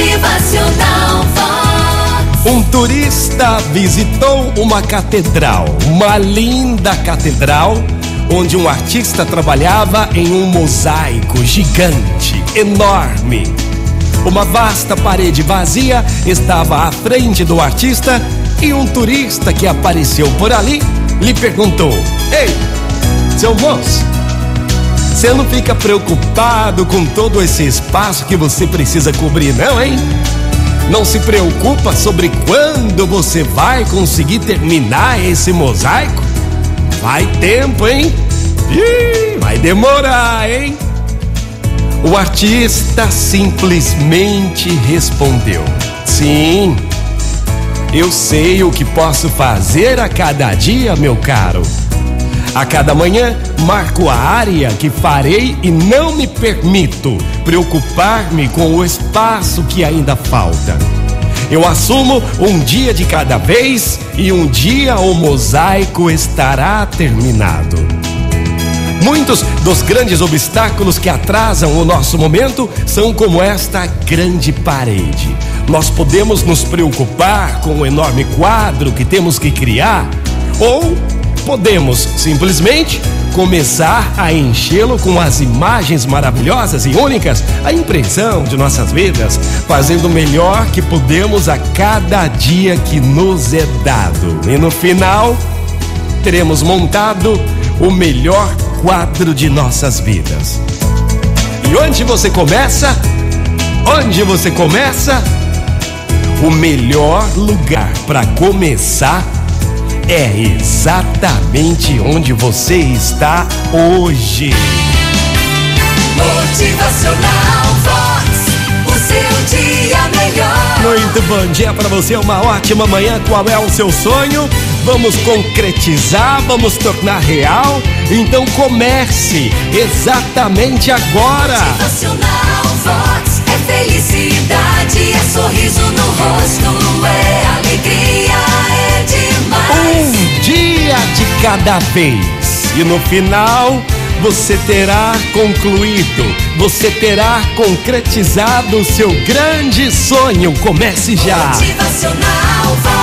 Motivacional Vox. Um turista visitou uma catedral, uma linda catedral, onde um artista trabalhava em um mosaico gigante, enorme. Uma vasta parede vazia estava à frente do artista e um turista que apareceu por ali lhe perguntou: Ei, seu moço, você não fica preocupado com todo esse espaço que você precisa cobrir, não, hein? Não se preocupa sobre quando você vai conseguir terminar esse mosaico? Vai tempo, hein? Ih, vai demorar, hein? O artista simplesmente respondeu: Sim, eu sei o que posso fazer a cada dia, meu caro. A cada manhã marco a área que farei e não me permito preocupar-me com o espaço que ainda falta. Eu assumo um dia de cada vez e um dia o mosaico estará terminado. Muitos dos grandes obstáculos que atrasam o nosso momento são como esta grande parede. Nós podemos nos preocupar com o enorme quadro que temos que criar, ou podemos simplesmente começar a enchê-lo com as imagens maravilhosas e únicas, a impressão de nossas vidas, fazendo o melhor que podemos a cada dia que nos é dado. E no final, teremos montado o melhor quadro de nossas vidas. E onde você começa? Onde você começa? O melhor lugar para começar é exatamente onde você está hoje. Motivacional Vox. O seu dia melhor. Muito bom dia para você, uma ótima manhã. Qual é o seu sonho? Vamos concretizar, vamos tornar real. Então comece exatamente agora. Motivacional Vox. É felicidade, é sorriso no rosto, cada vez. E no final, você terá concluído, você terá concretizado o seu grande sonho. Comece já. Motivacional Vox.